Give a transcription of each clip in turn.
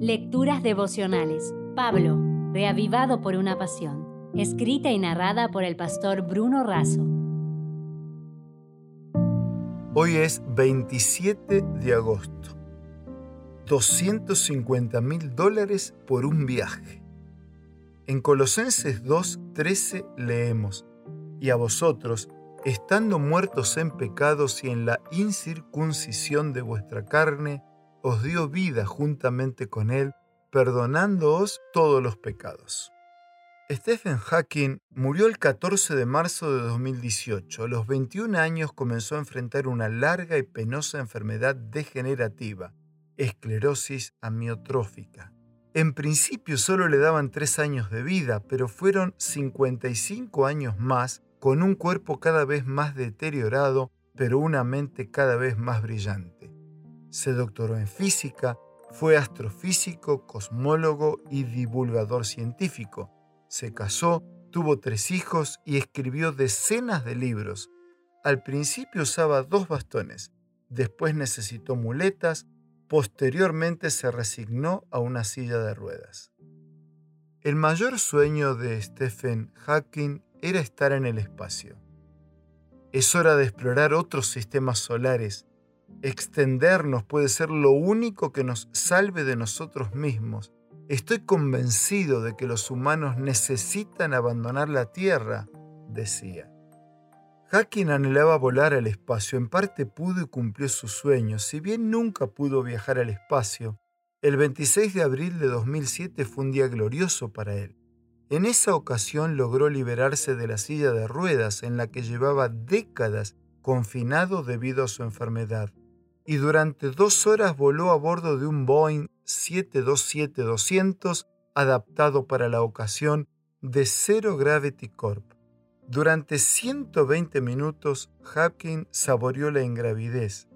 Lecturas devocionales. Pablo, reavivado por una pasión. Escrita y narrada por el pastor Bruno Razo. Hoy es 27 de agosto. 250 mil dólares por un viaje. En Colosenses 2.13 leemos, y a vosotros, estando muertos en pecados y en la incircuncisión de vuestra carne, os dio vida juntamente con Él, perdonándoos todos los pecados. Stephen Hawking murió el 14 de marzo de 2018. A los 21 años comenzó a enfrentar una larga y penosa enfermedad degenerativa, esclerosis amiotrófica. En principio solo le daban 3 años de vida, pero fueron 55 años más con un cuerpo cada vez más deteriorado, pero una mente cada vez más brillante. Se doctoró en física, fue astrofísico, cosmólogo y divulgador científico se casó, tuvo tres hijos y escribió decenas de libros. Al principio usaba dos bastones, después necesitó muletas, posteriormente se resignó a una silla de ruedas. El mayor sueño de Stephen Hawking era estar en el espacio. Es hora de explorar otros sistemas solares. Extendernos puede ser lo único que nos salve de nosotros mismos Estoy convencido de que los humanos necesitan abandonar la Tierra, decía. Hawking anhelaba volar al espacio, en parte pudo y cumplió sus sueños. Si bien nunca pudo viajar al espacio, el 26 de abril de 2007 fue un día glorioso para él. En esa ocasión logró liberarse de la silla de ruedas en la que llevaba décadas confinado debido a su enfermedad, y durante dos horas voló a bordo de un Boeing 727-200 adaptado para la ocasión de Zero Gravity Corp. Durante 120 minutos, Hawking saboreó la ingravidez.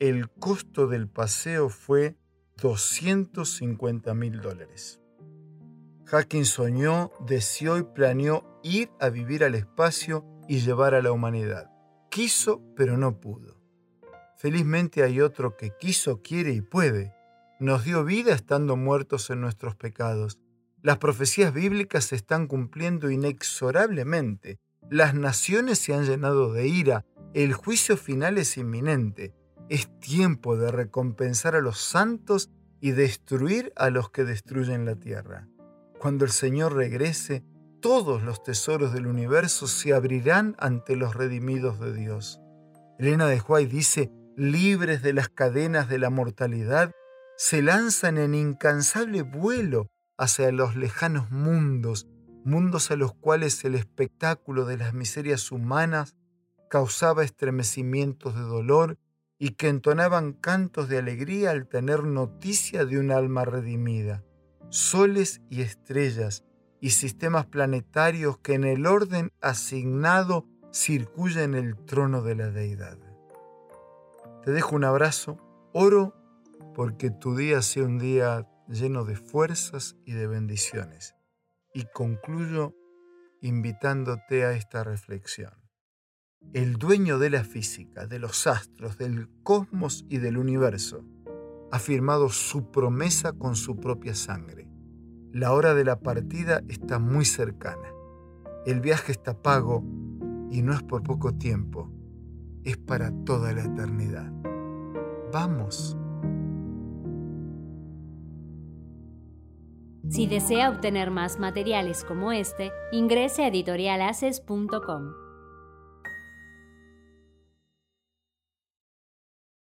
El costo del paseo fue 250 mil dólares. Hawking soñó, deseó y planeó ir a vivir al espacio y llevar a la humanidad. Quiso, pero no pudo. Felizmente hay otro que quiso, quiere y puede nos dio vida estando muertos en nuestros pecados. Las profecías bíblicas se están cumpliendo inexorablemente. Las naciones se han llenado de ira. El juicio final es inminente. Es tiempo de recompensar a los santos y destruir a los que destruyen la tierra. Cuando el Señor regrese, todos los tesoros del universo se abrirán ante los redimidos de Dios. Elena de Huay dice, libres de las cadenas de la mortalidad, se lanzan en incansable vuelo hacia los lejanos mundos, mundos a los cuales el espectáculo de las miserias humanas causaba estremecimientos de dolor y que entonaban cantos de alegría al tener noticia de un alma redimida, soles y estrellas y sistemas planetarios que en el orden asignado circuyen el trono de la deidad. Te dejo un abrazo, oro porque tu día sea un día lleno de fuerzas y de bendiciones. Y concluyo invitándote a esta reflexión. El dueño de la física, de los astros, del cosmos y del universo, ha firmado su promesa con su propia sangre. La hora de la partida está muy cercana. El viaje está pago y no es por poco tiempo, es para toda la eternidad. Vamos. Si desea obtener más materiales como este, ingrese a editorialaces.com.